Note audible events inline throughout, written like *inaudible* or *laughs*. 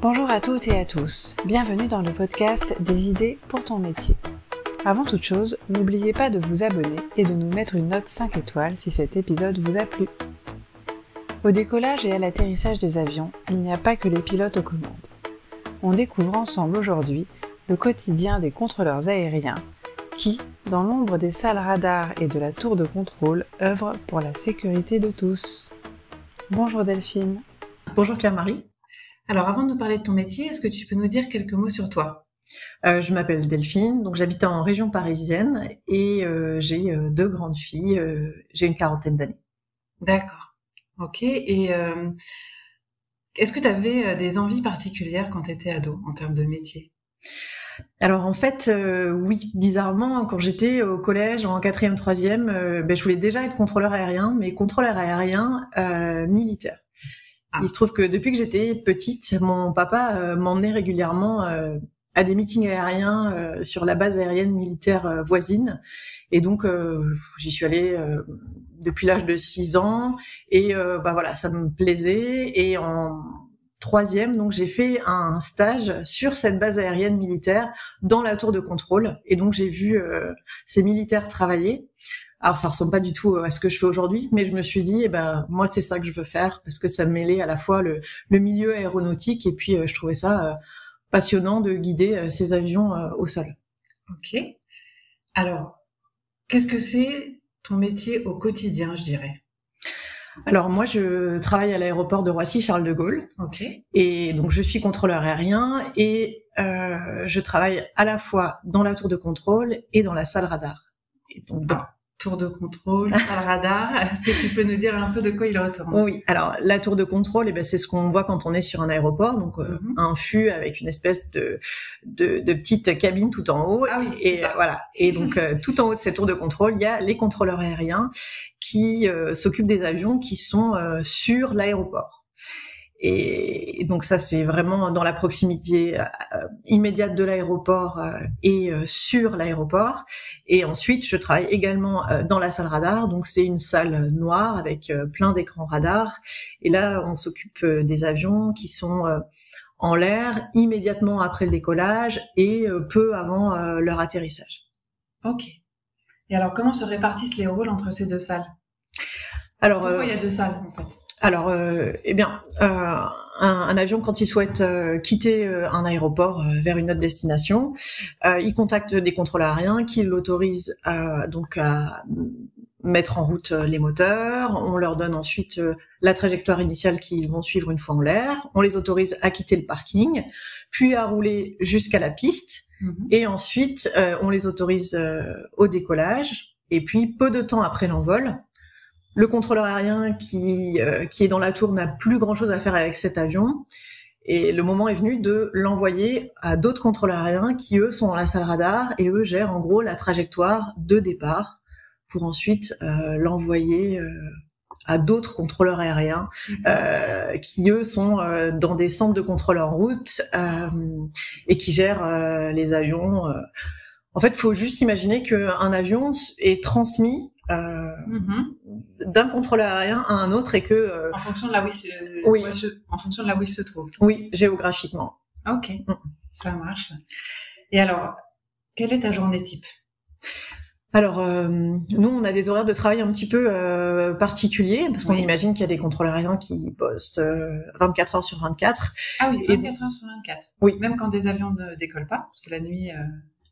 Bonjour à toutes et à tous, bienvenue dans le podcast des idées pour ton métier. Avant toute chose, n'oubliez pas de vous abonner et de nous mettre une note 5 étoiles si cet épisode vous a plu. Au décollage et à l'atterrissage des avions, il n'y a pas que les pilotes aux commandes. On découvre ensemble aujourd'hui le quotidien des contrôleurs aériens qui, dans l'ombre des salles radars et de la tour de contrôle, œuvrent pour la sécurité de tous. Bonjour Delphine. Bonjour Claire-Marie. Alors avant de nous parler de ton métier, est-ce que tu peux nous dire quelques mots sur toi? Euh, je m'appelle Delphine, donc j'habite en région parisienne et euh, j'ai euh, deux grandes filles. j'ai une quarantaine d'années. D'accord. Ok. Et est-ce que tu avais des envies particulières quand tu étais ado en termes de métier? Alors en fait, oui, bizarrement, quand j'étais au collège en quatrième, troisième, ben, je voulais déjà être contrôleur aérien, mais contrôleur aérien militaire. Ah. Il se trouve que depuis que j'étais petite, mon papa m'emmenait régulièrement à des meetings aériens euh, sur la base aérienne militaire euh, voisine. Et donc, euh, j'y suis allée depuis l'âge de 6 ans. Et bah voilà, ça me plaisait. Et en troisième, donc j'ai fait un stage sur cette base aérienne militaire dans la tour de contrôle. Et donc j'ai vu ces militaires travailler. Alors ça ressemble pas du tout à ce que je fais aujourd'hui, mais je me suis dit, eh ben moi c'est ça que je veux faire parce que ça mêlait à la fois le, le milieu aéronautique et puis je trouvais ça passionnant de guider euh, ces avions euh, au sol. Ok. Alors, qu'est-ce que c'est ton métier au quotidien, je dirais? Alors moi, je travaille à l'aéroport de Roissy Charles de Gaulle. Ok. Et donc je suis contrôleur aérien et euh, je travaille à la fois dans la tour de contrôle et dans la salle radar. Et donc tour de contrôle, *laughs* le radar. Est-ce que tu peux nous dire un peu de quoi il retourne? Oui, alors la tour de contrôle, eh ben, c'est ce qu'on voit quand on est sur un aéroport, donc euh, mhm. un fût avec une espèce de, de, de, petite cabine tout en haut. Ah oui, et voilà. Et donc euh, tout en haut de cette tour de contrôle, il y a les contrôleurs aériens qui euh, s'occupent des avions qui sont sur l'aéroport. Et donc ça, c'est vraiment dans la proximité euh, immédiate de l'aéroport euh, et euh, sur l'aéroport. Et ensuite, je travaille également dans la salle radar. Donc c'est une salle noire avec plein d'écrans radar. Et là, on s'occupe des avions qui sont en l'air immédiatement après le décollage et peu avant leur atterrissage. Ok. Et alors, comment se répartissent les rôles entre ces deux salles? Alors, Pourquoi il y a deux salles en fait? Alors, euh, eh bien, euh, un, avion quand il souhaite euh, quitter un aéroport vers une autre destination, il contacte des contrôleurs aériens qui l'autorisent donc à mettre en route les moteurs. On leur donne ensuite la trajectoire initiale qu'ils vont suivre une fois en l'air. On les autorise à quitter le parking, puis à rouler jusqu'à la piste. Mhm. Et ensuite, on les autorise au décollage. Et puis, peu de temps après l'envol, le contrôleur aérien qui, euh, qui est dans la tour n'a plus grand-chose à faire avec cet avion. Et le moment est venu de l'envoyer à d'autres contrôleurs aériens qui, eux, sont dans la salle radar et eux gèrent en gros la trajectoire de départ pour ensuite euh, l'envoyer euh, à d'autres contrôleurs aériens mhm. qui, eux, sont dans des centres de contrôle en route et qui gèrent les avions. En fait, il faut juste imaginer qu'un avion est transmis Mhm. D'un contrôleur aérien à un autre et que euh, en fonction de là où il se, oui. en fonction de là où il se trouve. Oui, géographiquement. Ok, mm. ça marche. Et alors, quelle est ta journée type? Alors, euh, nous, on a des horaires de travail un petit peu euh, particuliers, parce qu'on imagine qu'il y a des contrôleurs aériens qui bossent 24 heures sur 24. Ah oui, 24 heures sur 24. Oui. Même quand des avions ne décollent pas, parce que la nuit...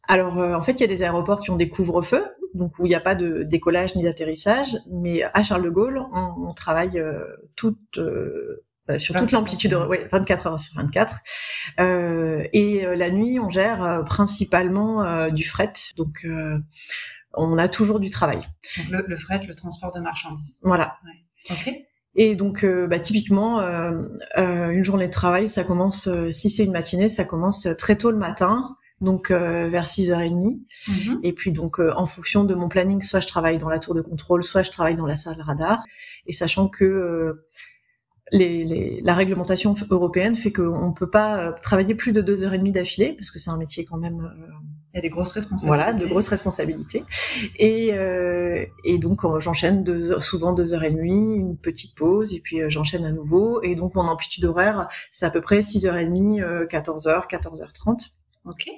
Alors, en fait, il y a des aéroports qui ont des couvre-feux, donc où il n'y a pas de décollage ni d'atterrissage. Mais à Charles de Gaulle, on, travaille euh, toute, euh, euh, sur toute l'amplitude, ouais, 24 heures sur 24. et la nuit, on gère principalement du fret. Donc, on a toujours du travail. Donc le, fret, le transport de marchandises. Voilà. Ok. Et donc, bah, typiquement, une journée de travail, ça commence, si c'est une matinée, ça commence très tôt le matin donc euh, vers 6h30. Mhm. Et puis donc euh, en fonction de mon planning, soit je travaille dans la tour de contrôle, soit je travaille dans la salle radar. Et sachant que euh, les, les, la réglementation européenne fait qu'on ne peut pas travailler plus de deux heures et demie d'affilée, parce que c'est un métier quand même Il y a des grosses responsabilités. Voilà, de grosses responsabilités. Et, euh, et donc j'enchaîne souvent deux et demie, une petite pause, et puis j'enchaîne à nouveau. Et donc mon amplitude horaire, c'est à peu près 6h30, 14h, 14h30. Ok.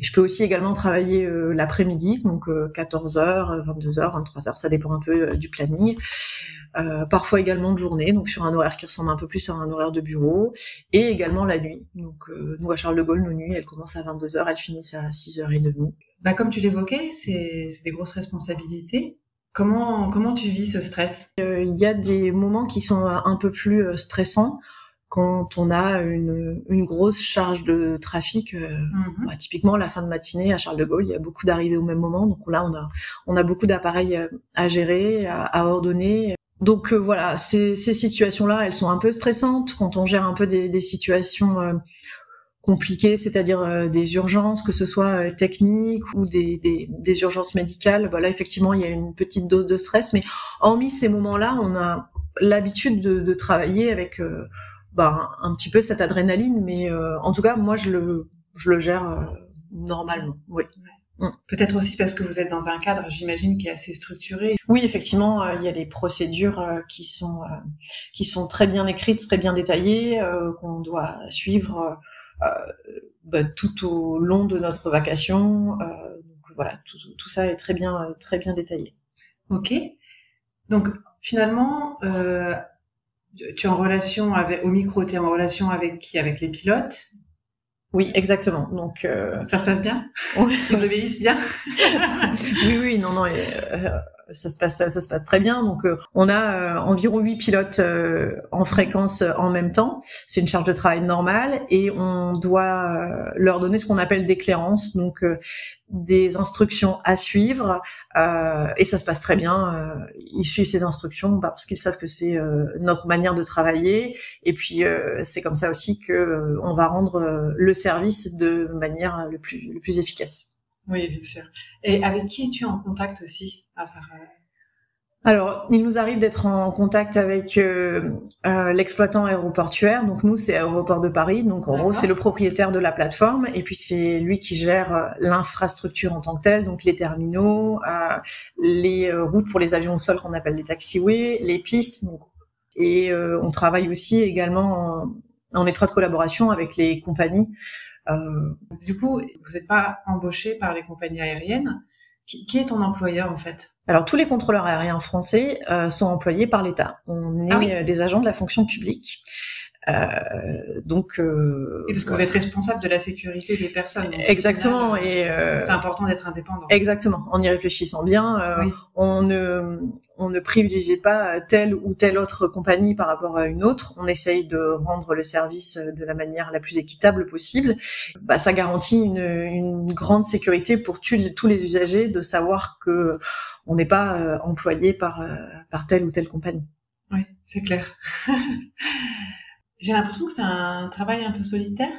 je peux aussi également travailler euh, l'après-midi, donc 14h, 22h, 23h, ça dépend un peu euh, du planning. Euh, parfois également de journée, donc sur un horaire qui ressemble un peu plus à un horaire de bureau, et également la nuit. Donc nous à Charles de Gaulle, nos nuits, elles commencent à 22h, elles finissent à 6h30. Bah, comme tu l'évoquais, c'est des grosses responsabilités. Comment, comment tu vis ce stress? Il y a des moments qui sont un peu plus stressants quand on a une, une grosse charge de trafic, euh, mhm. bah, typiquement la fin de matinée à Charles de Gaulle, il y a beaucoup d'arrivées au même moment, donc là on a on a beaucoup d'appareils euh, à gérer, à, à ordonner. Donc euh, voilà, ces, ces situations-là, elles sont un peu stressantes quand on gère un peu des, des situations compliquées, c'est-à-dire des urgences, que ce soit techniques ou des, des, des urgences médicales. Bah là effectivement il y a une petite dose de stress, mais hormis ces moments-là, on a l'habitude de, de travailler avec bah, un petit peu cette adrénaline, mais euh, en tout cas, moi, je le, je le gère euh, normalement. Oui. Mm. Peut-être aussi parce que vous êtes dans un cadre, j'imagine, qui est assez structuré. Oui, effectivement, euh, il y a des procédures qui sont qui sont très bien écrites, très bien détaillées, qu'on doit suivre bah, tout au long de notre vacation. donc voilà, tout, tout, ça est très bien très bien détaillé. Ok. Donc finalement, tu es en relation avec, au micro, tu es en relation avec qui? Avec les pilotes? Oui, exactement. Donc euh... ça se passe bien? Ils obéissent bien? *laughs* oui, oui, non, non. Euh, ça se passe, ça, se passe très bien. Donc, euh, on a euh, environ huit pilotes euh, en fréquence en même temps. C'est une charge de travail normale et on doit leur donner ce qu'on appelle des clairances, donc des instructions à suivre. et ça se passe très bien. ils suivent ces instructions bah, parce qu'ils savent que c'est notre manière de travailler. Et puis, c'est comme ça aussi que on va rendre le service de manière le plus, le plus efficace. Oui, bien sûr. Et avec qui es-tu en contact aussi à alors, il nous arrive d'être en contact avec euh, euh, l'exploitant aéroportuaire. Donc nous, c'est Aéroport de Paris. Donc en gros, c'est le propriétaire de la plateforme. Et puis c'est lui qui gère euh, l'infrastructure en tant que telle, donc les terminaux, les routes pour les avions au sol qu'on appelle les taxiways, les pistes. et on travaille aussi également en, en étroite collaboration avec les compagnies. Du coup, vous n'êtes pas embauché par les compagnies aériennes qui, est ton employeur en fait? Alors tous les contrôleurs aériens français euh, sont employés par l'État. On ah est euh, des agents de la fonction publique. Euh, donc, euh, et parce que vous êtes responsable de la sécurité des personnes. Exactement. et euh, c'est important d'être indépendant. Exactement. En y réfléchissant bien, euh, on ne on ne privilégie pas telle ou telle autre compagnie par rapport à une autre. On essaye de rendre le service de la manière la plus équitable possible. Bah, ça garantit une, une grande sécurité pour tous les usagers de savoir que on n'est pas employé par par telle ou telle compagnie. Oui, c'est clair. *laughs* J'ai l'impression que c'est un travail un peu solitaire.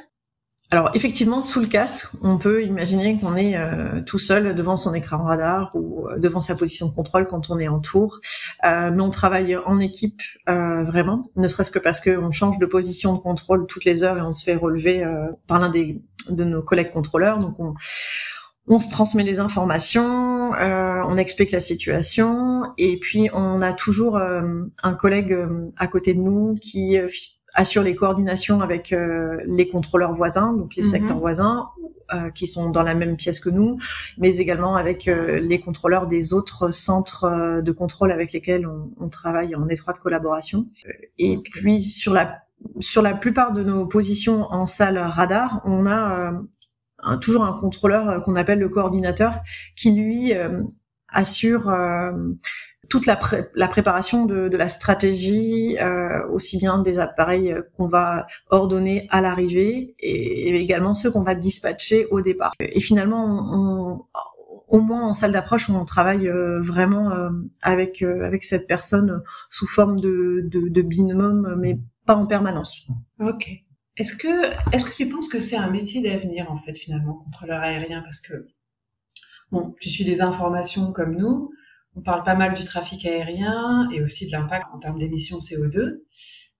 Alors effectivement, sous le casque, on peut imaginer qu'on est euh, tout seul devant son écran radar ou euh, devant sa position de contrôle quand on est en tour. Euh, mais on travaille en équipe vraiment, ne serait-ce que parce qu'on change de position de contrôle toutes les heures et on se fait relever par l'un de nos collègues contrôleurs. Donc on, on se transmet les informations, on explique la situation et puis on a toujours un collègue à côté de nous qui assure les coordinations avec euh, les contrôleurs voisins, donc les mhm. secteurs voisins, euh, qui sont dans la même pièce que nous, mais également avec euh, les contrôleurs des autres centres de contrôle avec lesquels on, on travaille en étroite collaboration. Et puis sur la sur la plupart de nos positions en salle radar, on a toujours un contrôleur qu'on appelle le coordinateur qui lui assure toute la, préparation de, la stratégie, euh, aussi bien des appareils euh, qu'on va ordonner à l'arrivée et, et, également ceux qu'on va dispatcher au départ. Et finalement, on, au moins en salle d'approche, on travaille euh, vraiment euh, avec avec cette personne sous forme de, de, de binôme, mais pas en permanence. Ok. Est-ce que est-ce que tu penses que c'est un métier d'avenir en fait finalement contrôleur aérien parce que bon, tu suis des informations comme nous on parle pas mal du trafic aérien et aussi de l'impact en termes d'émissions CO2.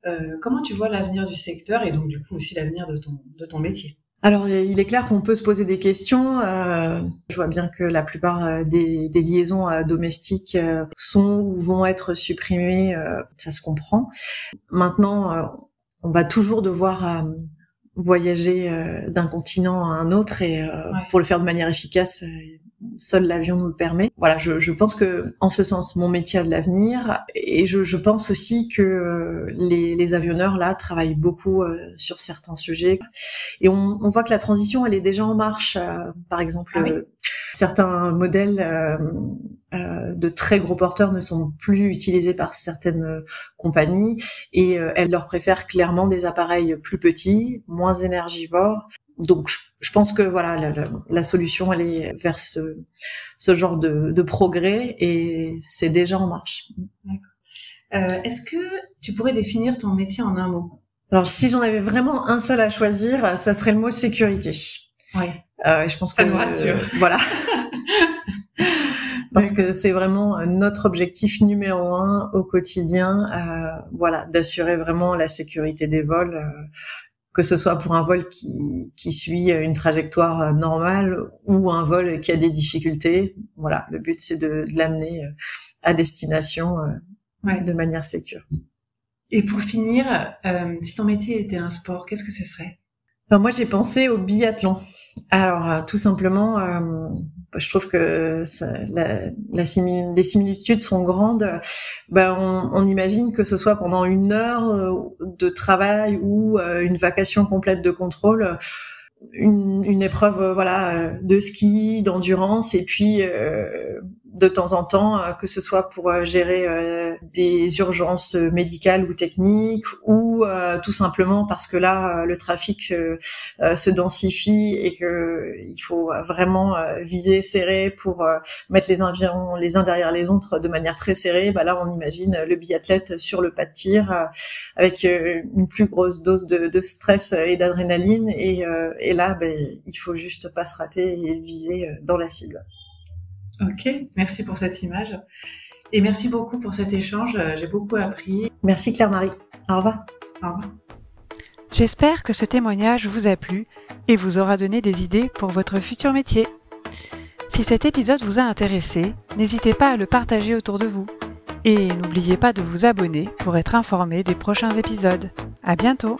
Euh, comment tu vois l'avenir du secteur et donc du coup aussi l'avenir de ton, de ton métier? Alors, il est clair qu'on peut se poser des questions. Euh, je vois bien que la plupart euh, des, liaisons euh, domestiques sont ou vont être supprimées. ça se comprend. Maintenant, on va toujours devoir voyager d'un continent à un autre et pour le faire de manière efficace, seul l'avion nous le permet. Voilà, je, je, pense que en ce sens, mon métier a de l'avenir. Et je, je, pense aussi que euh, les, les, avionneurs là travaillent beaucoup euh, sur certains sujets. Et on, on, voit que la transition elle est déjà en marche. Euh, par exemple, ah certains modèles de très gros porteurs ne sont plus utilisés par certaines compagnies. Et elles leur préfèrent clairement des appareils plus petits, moins énergivores donc je, pense que voilà la, solution elle est vers ce, ce genre de, de, progrès et c'est déjà en marche. Euh, Est-ce que tu pourrais définir ton métier en un mot? Alors si j'en avais vraiment un seul à choisir, ça serait le mot sécurité. Oui. Euh, je pense ça que nous rassure. Euh, *laughs* voilà. *laughs* Parce que c'est vraiment notre objectif numéro un au quotidien, euh, voilà, d'assurer vraiment la sécurité des vols. Euh, que ce soit pour un vol qui, qui suit une trajectoire normale ou un vol qui a des difficultés. Voilà, le but c'est de, de l'amener euh, à destination euh, de manière sécure. Et pour finir, euh, si ton métier était un sport, qu'est-ce que ce serait? Alors moi j'ai pensé au biathlon. Alors, euh, tout simplement, euh, je trouve que ça, les similitudes sont grandes. Ben, on, imagine que ce soit pendant une heure euh, de travail ou une vacation complète de contrôle, une, épreuve voilà de ski, d'endurance, et puis de temps en temps, euh, que ce soit pour euh, gérer euh, des urgences médicales ou techniques, ou tout simplement parce que là, le trafic se densifie et que il faut vraiment viser serré pour mettre les avions les uns derrière les autres de manière très serrée. Bah là, on imagine le biathlète sur le pas de tir avec une plus grosse dose de, de stress et d'adrénaline, et, et là, ben, il faut juste pas se rater et viser dans la cible. Ok, merci pour cette image. Et merci beaucoup pour cet échange. J'ai beaucoup appris. Merci Claire-Marie. Au revoir. Au revoir. J'espère que ce témoignage vous a plu et vous aura donné des idées pour votre futur métier. Si cet épisode vous a intéressé, n'hésitez pas à le partager autour de vous. Et n'oubliez pas de vous abonner pour être informé des prochains épisodes. À bientôt!